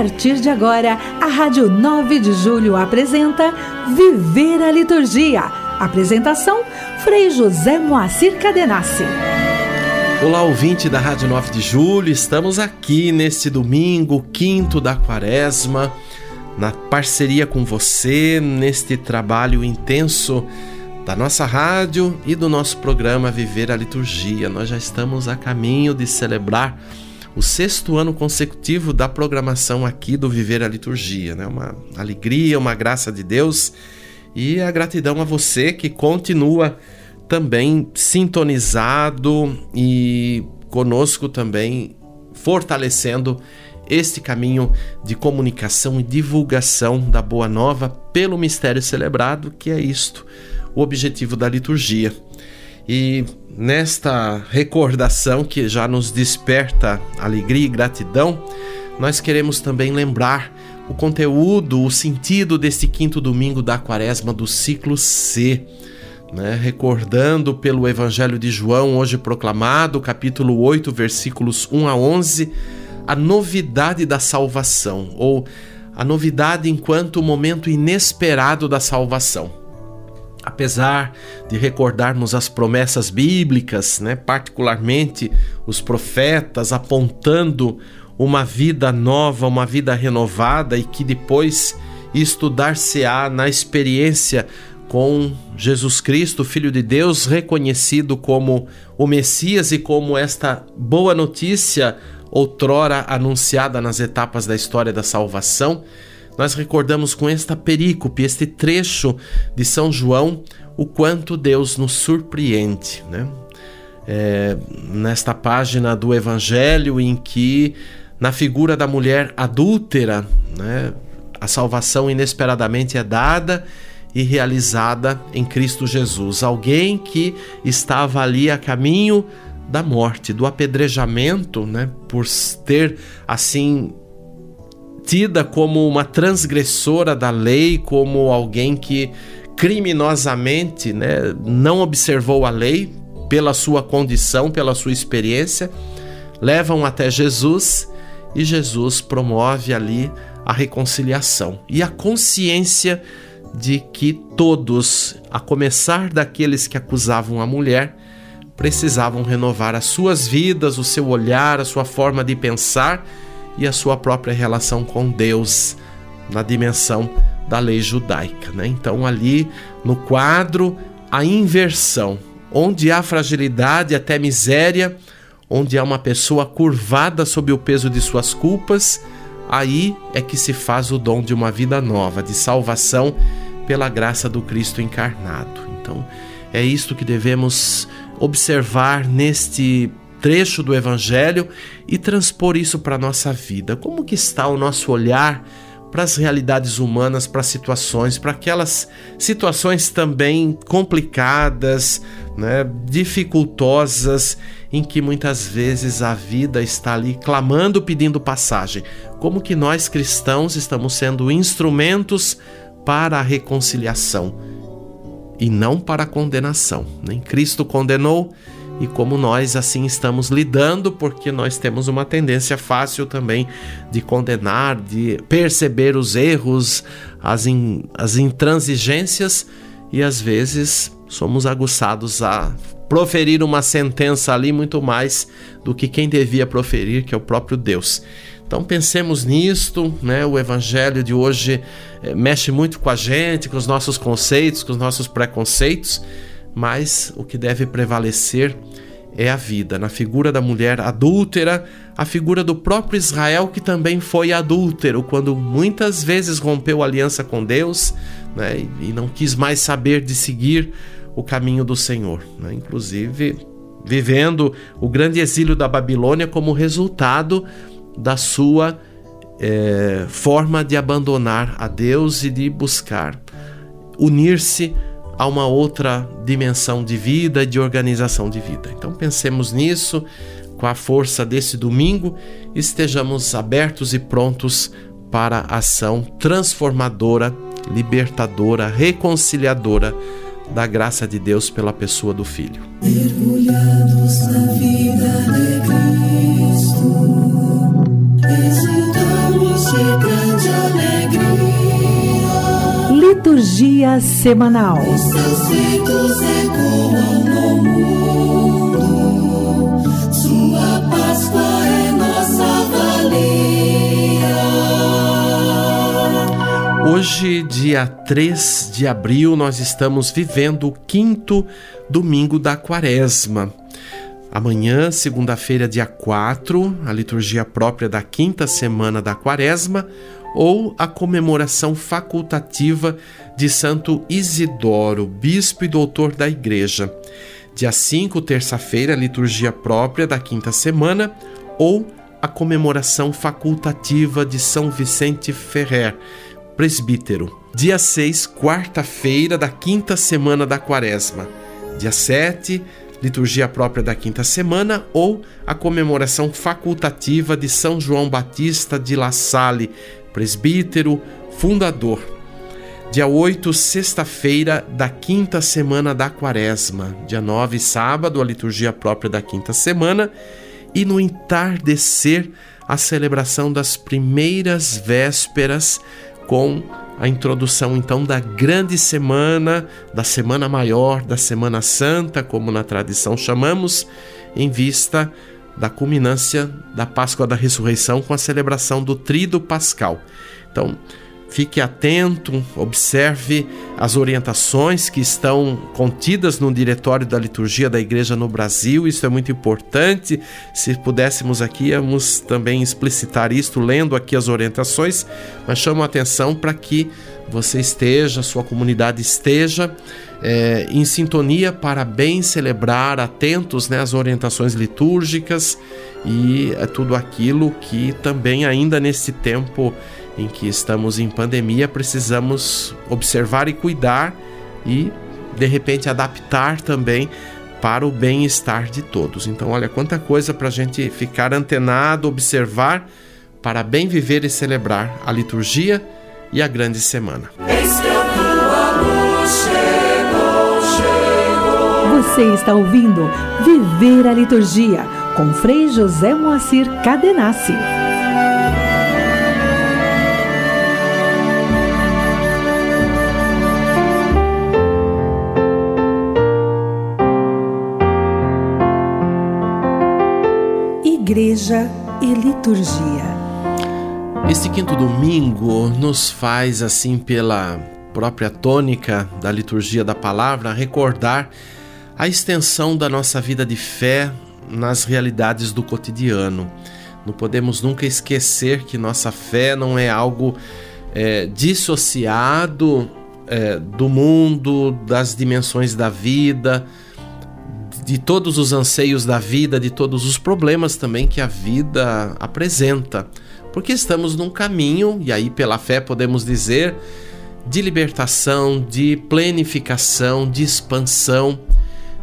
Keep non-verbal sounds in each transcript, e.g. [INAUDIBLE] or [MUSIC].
partir de agora, a Rádio 9 de Julho apresenta Viver a Liturgia. Apresentação: Frei José Moacir Cadenassi. Olá, ouvinte da Rádio 9 de Julho, estamos aqui neste domingo, quinto da quaresma, na parceria com você, neste trabalho intenso da nossa rádio e do nosso programa Viver a Liturgia. Nós já estamos a caminho de celebrar o sexto ano consecutivo da programação aqui do Viver a Liturgia. Né? Uma alegria, uma graça de Deus e a gratidão a você que continua também sintonizado e conosco também fortalecendo este caminho de comunicação e divulgação da Boa Nova pelo mistério celebrado, que é isto o objetivo da liturgia. E nesta recordação que já nos desperta alegria e gratidão, nós queremos também lembrar o conteúdo, o sentido deste quinto domingo da quaresma do ciclo C. Né? Recordando pelo Evangelho de João, hoje proclamado, capítulo 8, versículos 1 a 11, a novidade da salvação, ou a novidade enquanto momento inesperado da salvação apesar de recordarmos as promessas bíblicas, né, particularmente os profetas apontando uma vida nova, uma vida renovada e que depois estudar-se-á na experiência com Jesus Cristo, Filho de Deus, reconhecido como o Messias e como esta boa notícia outrora anunciada nas etapas da história da salvação nós recordamos com esta perícope, este trecho de São João, o quanto Deus nos surpreende, né? É, nesta página do Evangelho em que, na figura da mulher adúltera, né, a salvação inesperadamente é dada e realizada em Cristo Jesus. Alguém que estava ali a caminho da morte, do apedrejamento, né, por ter assim tida como uma transgressora da lei, como alguém que criminosamente né, não observou a lei pela sua condição, pela sua experiência, levam até Jesus e Jesus promove ali a reconciliação e a consciência de que todos, a começar daqueles que acusavam a mulher, precisavam renovar as suas vidas, o seu olhar, a sua forma de pensar e a sua própria relação com Deus na dimensão da lei judaica. Né? Então, ali no quadro, a inversão, onde há fragilidade, até miséria, onde há uma pessoa curvada sob o peso de suas culpas, aí é que se faz o dom de uma vida nova, de salvação pela graça do Cristo encarnado. Então, é isto que devemos observar neste trecho do evangelho e transpor isso para a nossa vida. Como que está o nosso olhar para as realidades humanas, para situações, para aquelas situações também complicadas, né, dificultosas, em que muitas vezes a vida está ali clamando, pedindo passagem. Como que nós cristãos estamos sendo instrumentos para a reconciliação e não para a condenação. Nem Cristo condenou, e como nós assim estamos lidando, porque nós temos uma tendência fácil também de condenar, de perceber os erros, as, in, as intransigências e às vezes somos aguçados a proferir uma sentença ali muito mais do que quem devia proferir, que é o próprio Deus. Então pensemos nisto, né? O evangelho de hoje é, mexe muito com a gente, com os nossos conceitos, com os nossos preconceitos mas o que deve prevalecer é a vida. Na figura da mulher adúltera, a figura do próprio Israel, que também foi adúltero, quando muitas vezes rompeu aliança com Deus né, e não quis mais saber de seguir o caminho do Senhor. Né, inclusive, vivendo o grande exílio da Babilônia como resultado da sua é, forma de abandonar a Deus e de buscar unir-se a uma outra dimensão de vida e de organização de vida. Então pensemos nisso, com a força desse domingo, estejamos abertos e prontos para a ação transformadora, libertadora, reconciliadora da graça de Deus pela pessoa do Filho. Mergulhados na vida de Cristo, exultamos de grande alegria. Homilia Semanal. Os seus. Hoje, dia 3 de abril, nós estamos vivendo o quinto domingo da quaresma. Amanhã, segunda-feira, dia 4, a liturgia própria da quinta semana da quaresma ou a comemoração facultativa de Santo Isidoro, bispo e doutor da Igreja. Dia 5, terça-feira, liturgia própria da quinta semana ou a comemoração facultativa de São Vicente Ferrer, presbítero. Dia 6, quarta-feira da quinta semana da quaresma. Dia 7, liturgia própria da quinta semana ou a comemoração facultativa de São João Batista de La Salle, presbítero, fundador. Dia 8, sexta-feira da quinta semana da quaresma. Dia 9, sábado, a liturgia própria da quinta semana. E no entardecer, a celebração das primeiras vésperas com a introdução então da grande semana, da semana maior, da semana santa, como na tradição chamamos, em vista da culminância da Páscoa da Ressurreição com a celebração do Tríduo Pascal. Então, Fique atento, observe as orientações que estão contidas no diretório da liturgia da igreja no Brasil. Isso é muito importante. Se pudéssemos aqui, íamos também explicitar isto lendo aqui as orientações, mas chamo a atenção para que você esteja, sua comunidade esteja é, em sintonia para bem celebrar, atentos né, às orientações litúrgicas e é tudo aquilo que também ainda nesse tempo em que estamos em pandemia, precisamos observar e cuidar e, de repente, adaptar também para o bem-estar de todos. Então, olha quanta coisa para a gente ficar antenado, observar, para bem viver e celebrar a liturgia e a grande semana. Você está ouvindo Viver a Liturgia com Frei José Moacir Cadenassi. Igreja e Liturgia. Este quinto domingo nos faz, assim, pela própria tônica da liturgia da palavra, recordar a extensão da nossa vida de fé nas realidades do cotidiano. Não podemos nunca esquecer que nossa fé não é algo é, dissociado é, do mundo, das dimensões da vida de todos os anseios da vida, de todos os problemas também que a vida apresenta. Porque estamos num caminho, e aí pela fé podemos dizer, de libertação, de plenificação, de expansão,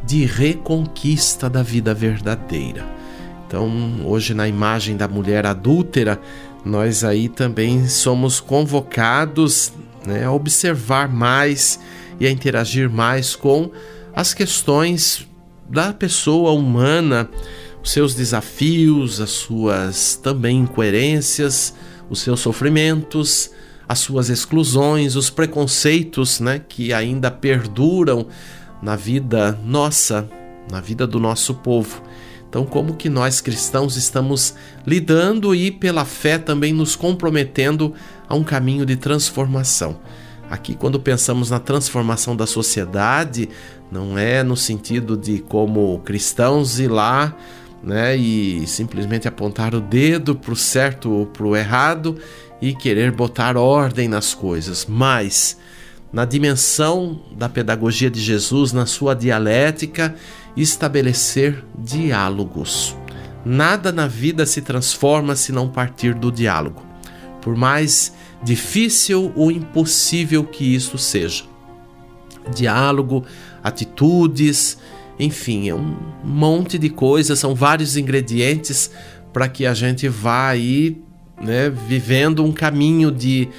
de reconquista da vida verdadeira. Então, hoje na imagem da mulher adúltera, nós aí também somos convocados né, a observar mais e a interagir mais com as questões da pessoa humana, os seus desafios, as suas também incoerências, os seus sofrimentos, as suas exclusões, os preconceitos, né, que ainda perduram na vida nossa, na vida do nosso povo. Então, como que nós cristãos estamos lidando e pela fé também nos comprometendo a um caminho de transformação? Aqui, quando pensamos na transformação da sociedade, não é no sentido de como cristãos ir lá né, e simplesmente apontar o dedo para o certo ou para o errado e querer botar ordem nas coisas, mas na dimensão da pedagogia de Jesus, na sua dialética, estabelecer diálogos. Nada na vida se transforma se não partir do diálogo. Por mais difícil ou impossível que isso seja. Diálogo, atitudes, enfim, é um monte de coisas, são vários ingredientes para que a gente vá aí né, vivendo um caminho de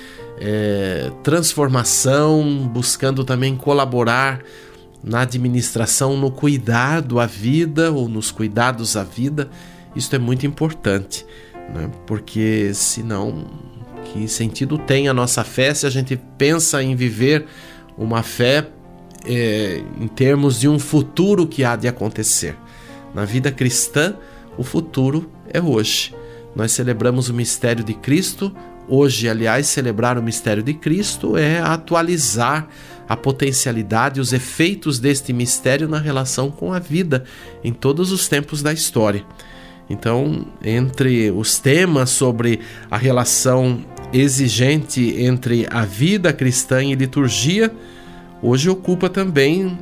é, transformação, buscando também colaborar na administração, no cuidado à vida ou nos cuidados à vida. Isso é muito importante, né? porque senão que sentido tem a nossa fé se a gente pensa em viver uma fé é, em termos de um futuro que há de acontecer. Na vida cristã, o futuro é hoje. Nós celebramos o mistério de Cristo. Hoje, aliás, celebrar o mistério de Cristo é atualizar a potencialidade, os efeitos deste mistério na relação com a vida em todos os tempos da história. Então, entre os temas sobre a relação exigente entre a vida cristã e liturgia, hoje ocupa também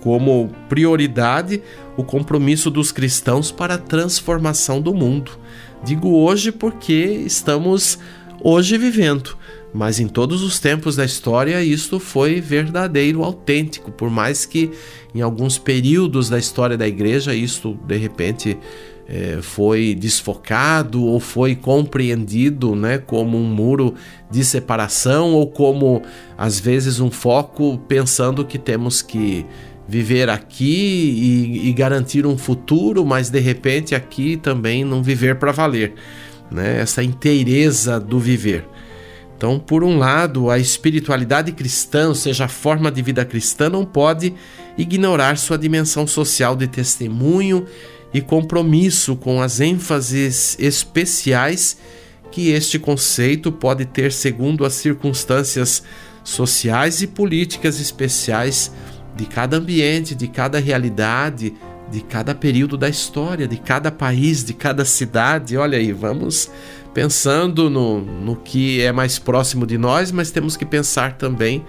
como prioridade o compromisso dos cristãos para a transformação do mundo. Digo hoje porque estamos hoje vivendo, mas em todos os tempos da história isto foi verdadeiro, autêntico, por mais que em alguns períodos da história da igreja isto de repente é, foi desfocado ou foi compreendido né, como um muro de separação ou como às vezes um foco pensando que temos que viver aqui e, e garantir um futuro, mas de repente aqui também não viver para valer, né? essa inteireza do viver. Então, por um lado, a espiritualidade cristã, ou seja, a forma de vida cristã, não pode ignorar sua dimensão social de testemunho e compromisso com as ênfases especiais que este conceito pode ter segundo as circunstâncias sociais e políticas especiais de cada ambiente, de cada realidade, de cada período da história, de cada país, de cada cidade. Olha aí, vamos pensando no, no que é mais próximo de nós, mas temos que pensar também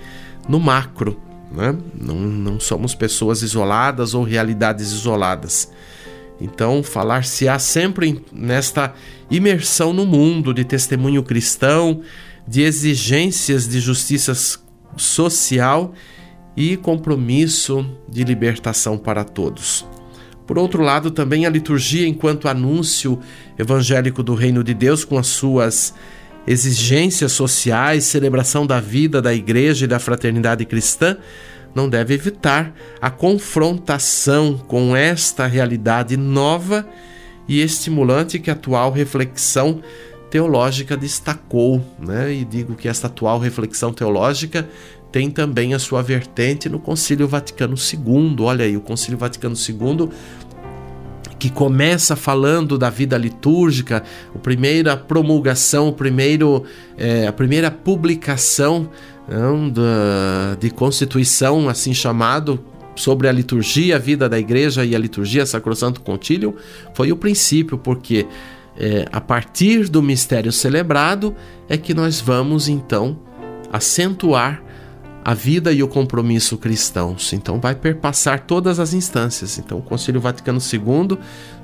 no macro. Né? Não, não somos pessoas isoladas ou realidades isoladas. Então, falar-se-á sempre nesta imersão no mundo de testemunho cristão, de exigências de justiça social e compromisso de libertação para todos. Por outro lado, também a liturgia, enquanto anúncio evangélico do reino de Deus, com as suas exigências sociais, celebração da vida da igreja e da fraternidade cristã, não deve evitar a confrontação com esta realidade nova e estimulante que a atual reflexão teológica destacou, né? E digo que esta atual reflexão teológica tem também a sua vertente no Concílio Vaticano II. Olha aí, o Concílio Vaticano II que começa falando da vida litúrgica, a primeira promulgação, o primeiro, é, a primeira publicação de constituição, assim chamado, sobre a liturgia, a vida da igreja e a liturgia Sacrosanto Contílio, foi o princípio, porque é, a partir do mistério celebrado é que nós vamos então acentuar a vida e o compromisso cristãos. Então vai perpassar todas as instâncias. Então o Concílio Vaticano II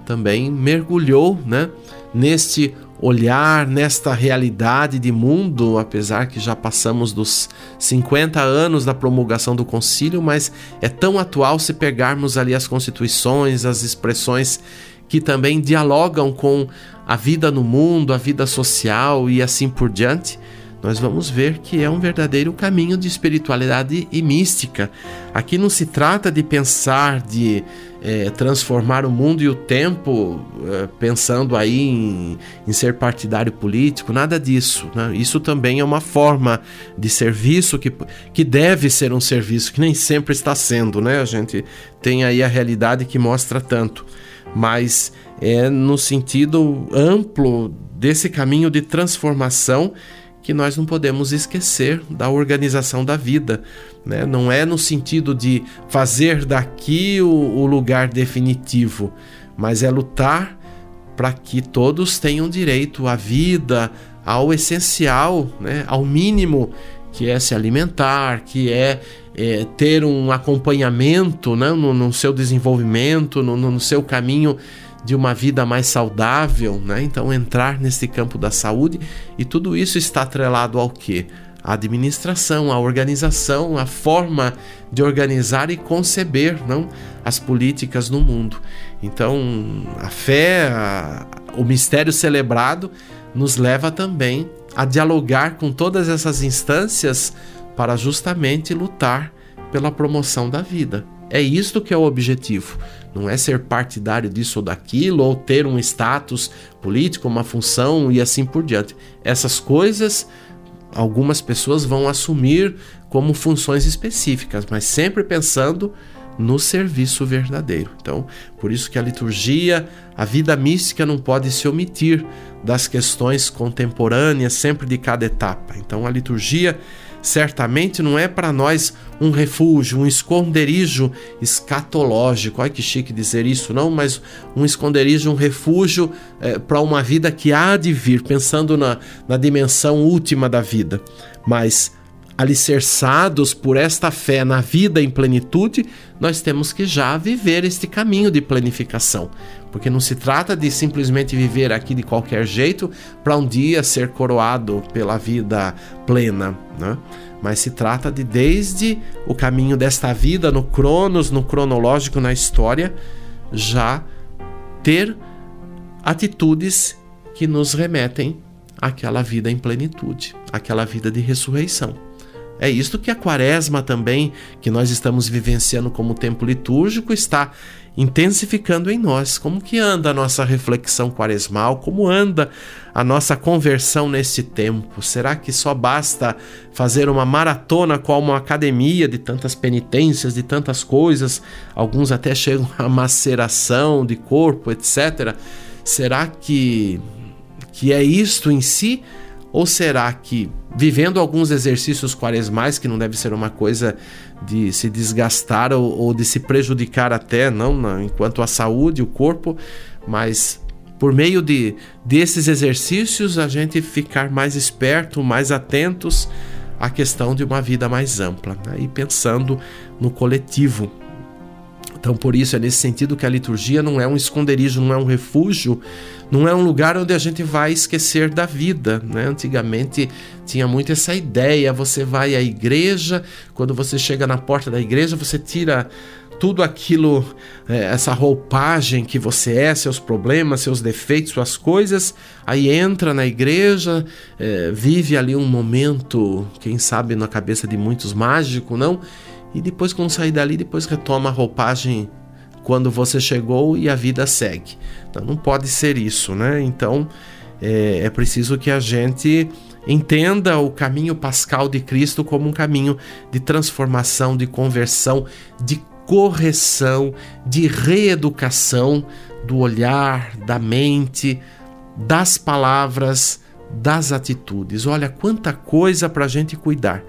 também mergulhou, né, neste olhar, nesta realidade de mundo, apesar que já passamos dos 50 anos da promulgação do concílio, mas é tão atual se pegarmos ali as constituições, as expressões que também dialogam com a vida no mundo, a vida social e assim por diante nós vamos ver que é um verdadeiro caminho de espiritualidade e mística. Aqui não se trata de pensar, de é, transformar o mundo e o tempo é, pensando aí em, em, ser partidário político, nada disso. Né? Isso também é uma forma de serviço que, que deve ser um serviço, que nem sempre está sendo, né? A gente tem aí a realidade que mostra tanto. Mas é no sentido amplo desse caminho de transformação que nós não podemos esquecer da organização da vida. Né? Não é no sentido de fazer daqui o, o lugar definitivo, mas é lutar para que todos tenham direito à vida, ao essencial, né? ao mínimo, que é se alimentar, que é, é ter um acompanhamento né? no, no seu desenvolvimento, no, no seu caminho de uma vida mais saudável, né? Então entrar nesse campo da saúde e tudo isso está atrelado ao que? A administração, a organização, a forma de organizar e conceber, não, as políticas no mundo. Então, a fé, a, o mistério celebrado nos leva também a dialogar com todas essas instâncias para justamente lutar pela promoção da vida. É isto que é o objetivo. Não é ser partidário disso ou daquilo, ou ter um status político, uma função e assim por diante. Essas coisas algumas pessoas vão assumir como funções específicas, mas sempre pensando no serviço verdadeiro. Então, por isso que a liturgia, a vida mística não pode se omitir das questões contemporâneas sempre de cada etapa. Então, a liturgia certamente não é para nós um refúgio, um esconderijo escatológico. Ai que chique dizer isso, não, mas um esconderijo, um refúgio é, para uma vida que há de vir, pensando na, na dimensão última da vida. Mas alicerçados por esta fé na vida em plenitude, nós temos que já viver este caminho de planificação. Porque não se trata de simplesmente viver aqui de qualquer jeito para um dia ser coroado pela vida plena, né? Mas se trata de desde o caminho desta vida no cronos, no cronológico, na história, já ter atitudes que nos remetem àquela vida em plenitude, àquela vida de ressurreição. É isto que a quaresma também, que nós estamos vivenciando como tempo litúrgico, está intensificando em nós. Como que anda a nossa reflexão quaresmal? Como anda a nossa conversão nesse tempo? Será que só basta fazer uma maratona como uma academia de tantas penitências, de tantas coisas? Alguns até [LAUGHS] chegam a maceração de corpo, etc. Será que que é isto em si? Ou será que, vivendo alguns exercícios quaresmais, que não deve ser uma coisa de se desgastar ou, ou de se prejudicar até, não, não, enquanto a saúde, o corpo, mas por meio de desses exercícios a gente ficar mais esperto, mais atentos à questão de uma vida mais ampla, né? e pensando no coletivo, então, por isso, é nesse sentido que a liturgia não é um esconderijo, não é um refúgio, não é um lugar onde a gente vai esquecer da vida. Né? Antigamente tinha muito essa ideia: você vai à igreja, quando você chega na porta da igreja, você tira tudo aquilo, é, essa roupagem que você é, seus problemas, seus defeitos, suas coisas, aí entra na igreja, é, vive ali um momento, quem sabe na cabeça de muitos mágico, não? E depois, quando sair dali, depois retoma a roupagem quando você chegou e a vida segue. Então, não pode ser isso, né? Então, é, é preciso que a gente entenda o caminho pascal de Cristo como um caminho de transformação, de conversão, de correção, de reeducação do olhar, da mente, das palavras, das atitudes. Olha quanta coisa para a gente cuidar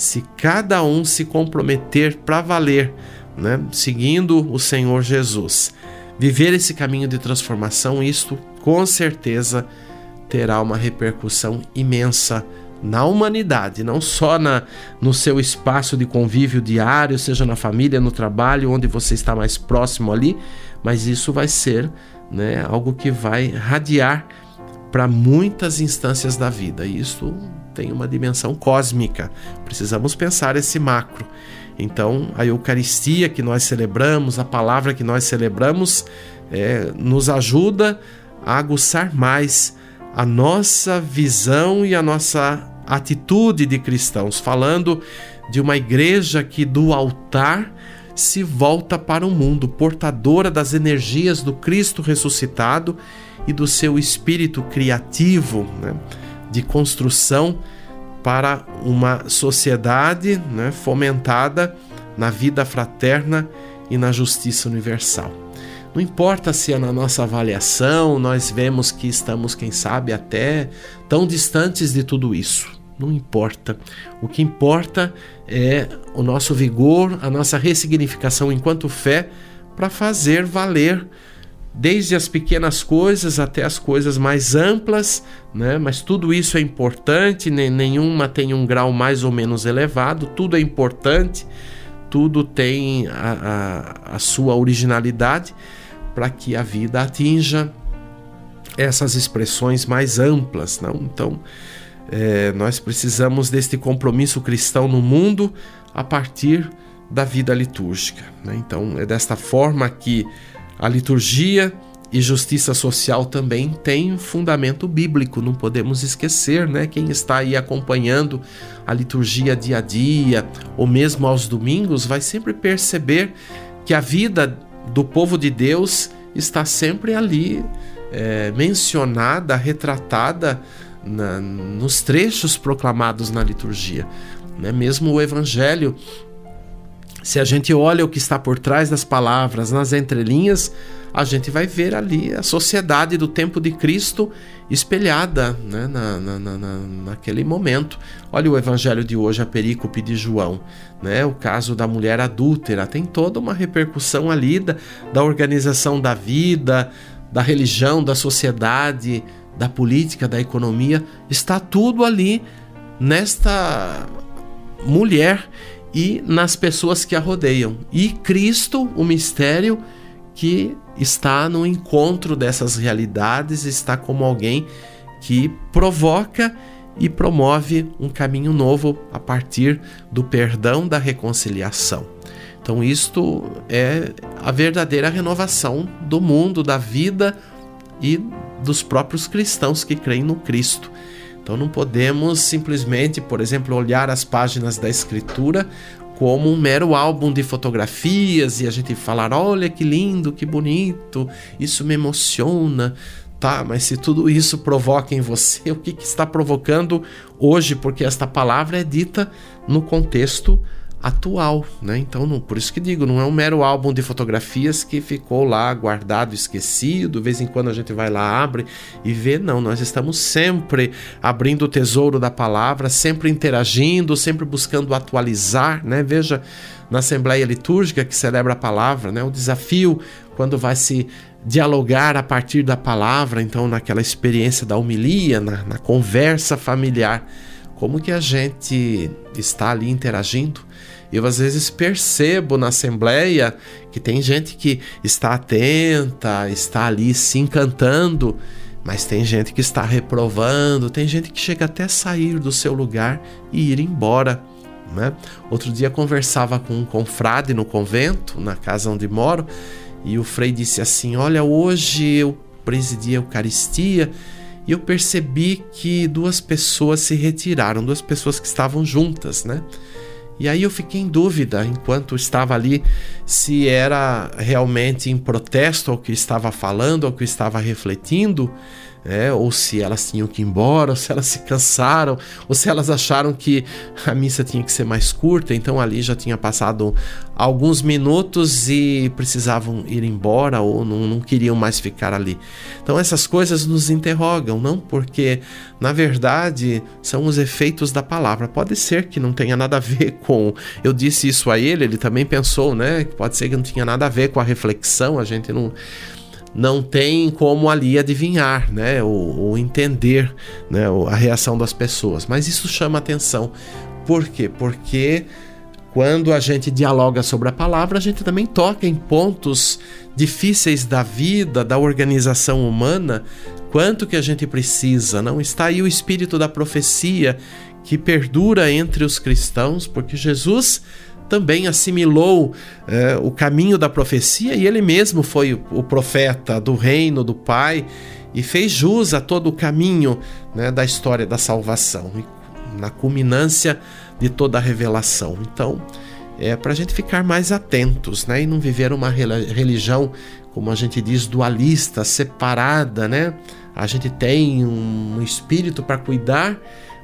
se cada um se comprometer para valer, né, seguindo o Senhor Jesus, viver esse caminho de transformação, isto com certeza terá uma repercussão imensa na humanidade, não só na, no seu espaço de convívio diário, seja na família, no trabalho, onde você está mais próximo ali, mas isso vai ser né, algo que vai radiar para muitas instâncias da vida. E isso tem uma dimensão cósmica. Precisamos pensar esse macro. Então, a Eucaristia que nós celebramos, a palavra que nós celebramos, é, nos ajuda a aguçar mais a nossa visão e a nossa atitude de cristãos, falando de uma igreja que do altar se volta para o mundo, portadora das energias do Cristo ressuscitado e do seu espírito criativo. Né? De construção para uma sociedade né, fomentada na vida fraterna e na justiça universal. Não importa se é na nossa avaliação nós vemos que estamos, quem sabe, até tão distantes de tudo isso. Não importa. O que importa é o nosso vigor, a nossa ressignificação enquanto fé para fazer valer desde as pequenas coisas até as coisas mais amplas, né? mas tudo isso é importante, nenhuma tem um grau mais ou menos elevado, tudo é importante, tudo tem a, a, a sua originalidade para que a vida atinja essas expressões mais amplas. Não? Então, é, nós precisamos deste compromisso cristão no mundo a partir da vida litúrgica. Né? Então, é desta forma que a liturgia e justiça social também tem fundamento bíblico, não podemos esquecer, né? Quem está aí acompanhando a liturgia dia a dia, ou mesmo aos domingos, vai sempre perceber que a vida do povo de Deus está sempre ali é, mencionada, retratada na, nos trechos proclamados na liturgia. Né? Mesmo o Evangelho, se a gente olha o que está por trás das palavras, nas entrelinhas, a gente vai ver ali a sociedade do tempo de Cristo espelhada né, na, na, na, naquele momento. Olha o evangelho de hoje, a perícope de João, né, o caso da mulher adúltera, tem toda uma repercussão ali da, da organização da vida, da religião, da sociedade, da política, da economia, está tudo ali nesta mulher e nas pessoas que a rodeiam. E Cristo, o mistério que está no encontro dessas realidades, está como alguém que provoca e promove um caminho novo a partir do perdão, da reconciliação. Então, isto é a verdadeira renovação do mundo, da vida e dos próprios cristãos que creem no Cristo. Então, não podemos simplesmente, por exemplo, olhar as páginas da Escritura como um mero álbum de fotografias e a gente falar: olha que lindo, que bonito, isso me emociona. Tá, mas se tudo isso provoca em você, [LAUGHS] o que, que está provocando hoje? Porque esta palavra é dita no contexto atual, né? Então, não, por isso que digo, não é um mero álbum de fotografias que ficou lá guardado, esquecido, de vez em quando a gente vai lá, abre e vê, não, nós estamos sempre abrindo o tesouro da palavra, sempre interagindo, sempre buscando atualizar, né? Veja na Assembleia Litúrgica que celebra a palavra, né? O desafio quando vai se dialogar a partir da palavra, então naquela experiência da homilia, na, na conversa familiar, como que a gente está ali interagindo? Eu às vezes percebo na assembleia que tem gente que está atenta, está ali se encantando, mas tem gente que está reprovando, tem gente que chega até sair do seu lugar e ir embora. Né? Outro dia conversava com um confrade no convento, na casa onde moro, e o frei disse assim: Olha, hoje eu presidi a Eucaristia e eu percebi que duas pessoas se retiraram, duas pessoas que estavam juntas, né? E aí eu fiquei em dúvida, enquanto estava ali, se era realmente em protesto ao que estava falando, ao que estava refletindo, é, ou se elas tinham que ir embora, ou se elas se cansaram, ou se elas acharam que a missa tinha que ser mais curta, então ali já tinha passado alguns minutos e precisavam ir embora ou não, não queriam mais ficar ali. Então essas coisas nos interrogam, não? Porque na verdade são os efeitos da palavra. Pode ser que não tenha nada a ver [LAUGHS] com. Eu disse isso a ele, ele também pensou, né? Pode ser que não tinha nada a ver com a reflexão, a gente não não tem como ali adivinhar, né, ou, ou entender, né, a reação das pessoas. Mas isso chama atenção. Por quê? Porque quando a gente dialoga sobre a palavra, a gente também toca em pontos difíceis da vida, da organização humana, quanto que a gente precisa. Não está aí o espírito da profecia que perdura entre os cristãos, porque Jesus também assimilou é, o caminho da profecia e ele mesmo foi o profeta do reino do Pai e fez jus a todo o caminho né, da história da salvação, na culminância de toda a revelação. Então, é para a gente ficar mais atentos né, e não viver uma religião, como a gente diz, dualista, separada. Né? A gente tem um espírito para cuidar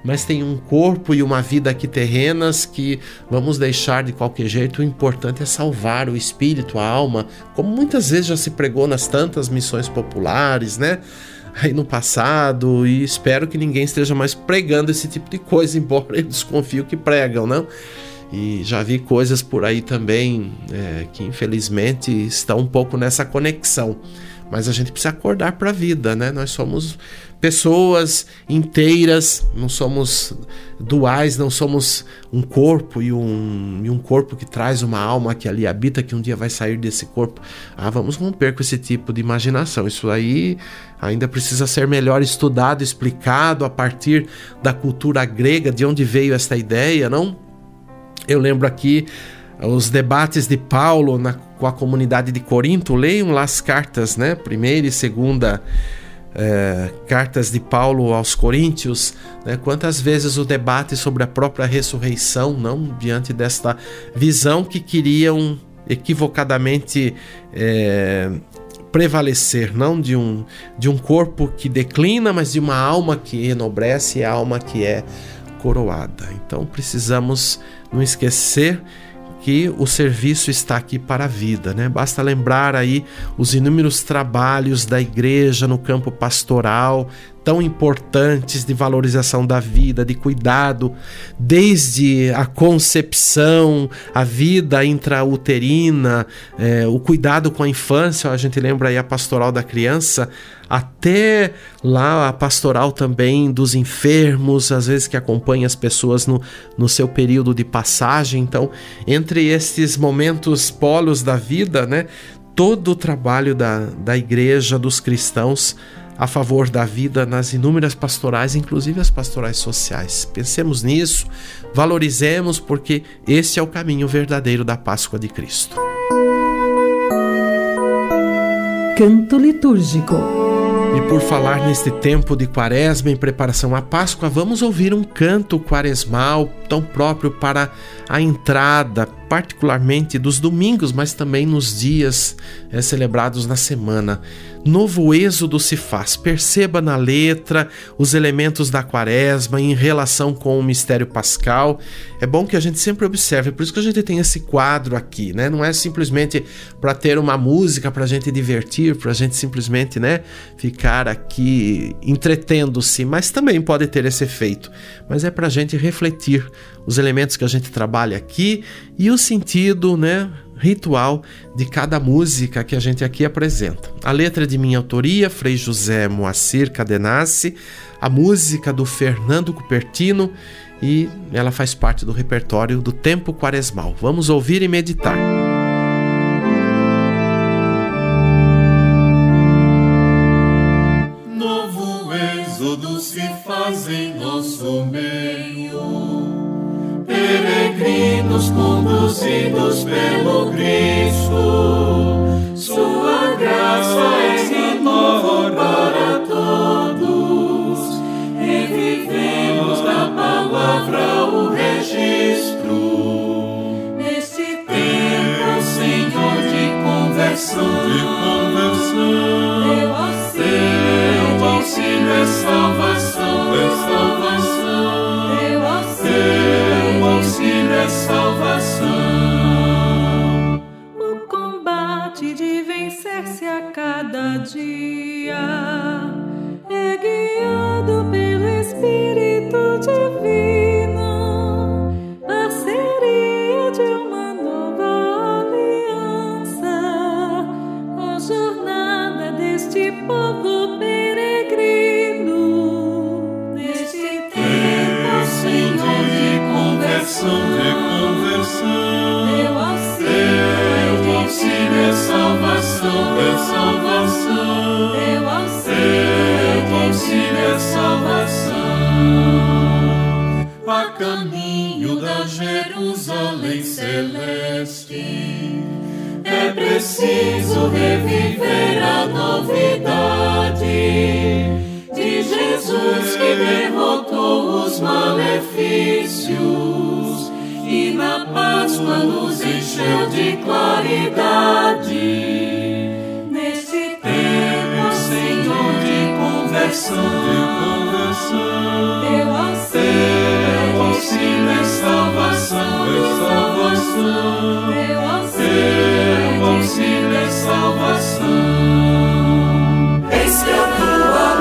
mas tem um corpo e uma vida aqui terrenas que vamos deixar de qualquer jeito. O importante é salvar o espírito, a alma, como muitas vezes já se pregou nas tantas missões populares, né? Aí no passado, e espero que ninguém esteja mais pregando esse tipo de coisa, [LAUGHS] embora eu desconfio que pregam, não? E já vi coisas por aí também é, que infelizmente estão um pouco nessa conexão. Mas a gente precisa acordar para a vida, né? Nós somos pessoas inteiras, não somos duais, não somos um corpo e um, e um corpo que traz uma alma que ali habita, que um dia vai sair desse corpo. Ah, vamos romper com esse tipo de imaginação. Isso aí ainda precisa ser melhor estudado, explicado a partir da cultura grega, de onde veio esta ideia, não? Eu lembro aqui os debates de Paulo na, com a comunidade de Corinto. Leiam lá as cartas, né? Primeira e segunda é, cartas de Paulo aos Coríntios, né? quantas vezes o debate sobre a própria ressurreição, não diante desta visão que queriam equivocadamente é, prevalecer, não de um, de um corpo que declina, mas de uma alma que enobrece e alma que é coroada. Então precisamos não esquecer que o serviço está aqui para a vida, né? Basta lembrar aí os inúmeros trabalhos da igreja no campo pastoral, tão importantes de valorização da vida, de cuidado, desde a concepção, a vida intrauterina, é, o cuidado com a infância, a gente lembra aí a pastoral da criança, até lá a pastoral também dos enfermos, às vezes que acompanha as pessoas no, no seu período de passagem. Então, entre estes momentos polos da vida, né, todo o trabalho da, da igreja, dos cristãos, a favor da vida nas inúmeras pastorais, inclusive as pastorais sociais. Pensemos nisso, valorizemos, porque esse é o caminho verdadeiro da Páscoa de Cristo. Canto litúrgico. E por falar neste tempo de quaresma em preparação à Páscoa, vamos ouvir um canto quaresmal tão próprio para a entrada, particularmente dos domingos, mas também nos dias é, celebrados na semana novo êxodo se faz. Perceba na letra os elementos da quaresma em relação com o mistério pascal. É bom que a gente sempre observe, por isso que a gente tem esse quadro aqui, né? Não é simplesmente para ter uma música para a gente divertir, para a gente simplesmente, né, ficar aqui entretendo-se, mas também pode ter esse efeito. Mas é para a gente refletir os elementos que a gente trabalha aqui e o sentido, né, ritual de cada música que a gente aqui apresenta. A letra é de minha autoria, Frei José Moacir Cadenassi, a música do Fernando Cupertino e ela faz parte do repertório do Tempo Quaresmal. Vamos ouvir e meditar. Conversão, de conversão, teu auxílio é salvação, é preciso reviver a novidade de Jesus que derrotou os malefícios e na Páscoa nos encheu de claridade. Neste tempo, Senhor, de conversão, de conversão, teu auxílio é salvação, é salvação, salvação.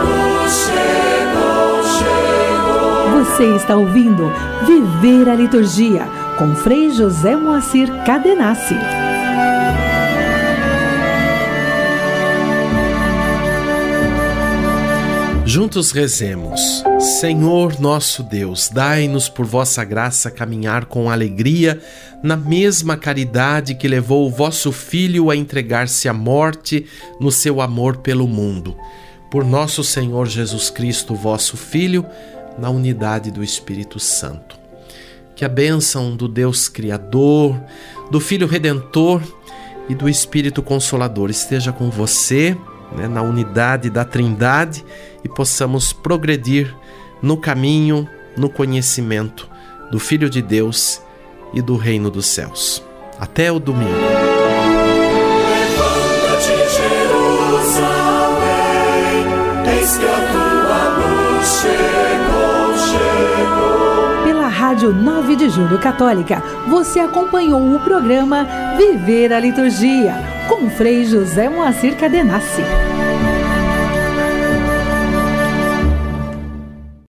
Luz chegou. Você está ouvindo Viver a Liturgia com Frei José Moacir Cadenassi. Juntos rezemos. Senhor nosso Deus, dai-nos por vossa graça caminhar com alegria na mesma caridade que levou o vosso Filho a entregar-se à morte no seu amor pelo mundo. Por nosso Senhor Jesus Cristo, vosso Filho, na unidade do Espírito Santo. Que a bênção do Deus Criador, do Filho Redentor e do Espírito Consolador esteja com você, né, na unidade da Trindade e possamos progredir no caminho, no conhecimento do Filho de Deus e do Reino dos Céus. Até o domingo. Pela Rádio 9 de Julho Católica, você acompanhou o programa Viver a Liturgia, com Frei José Moacir Cadenassi.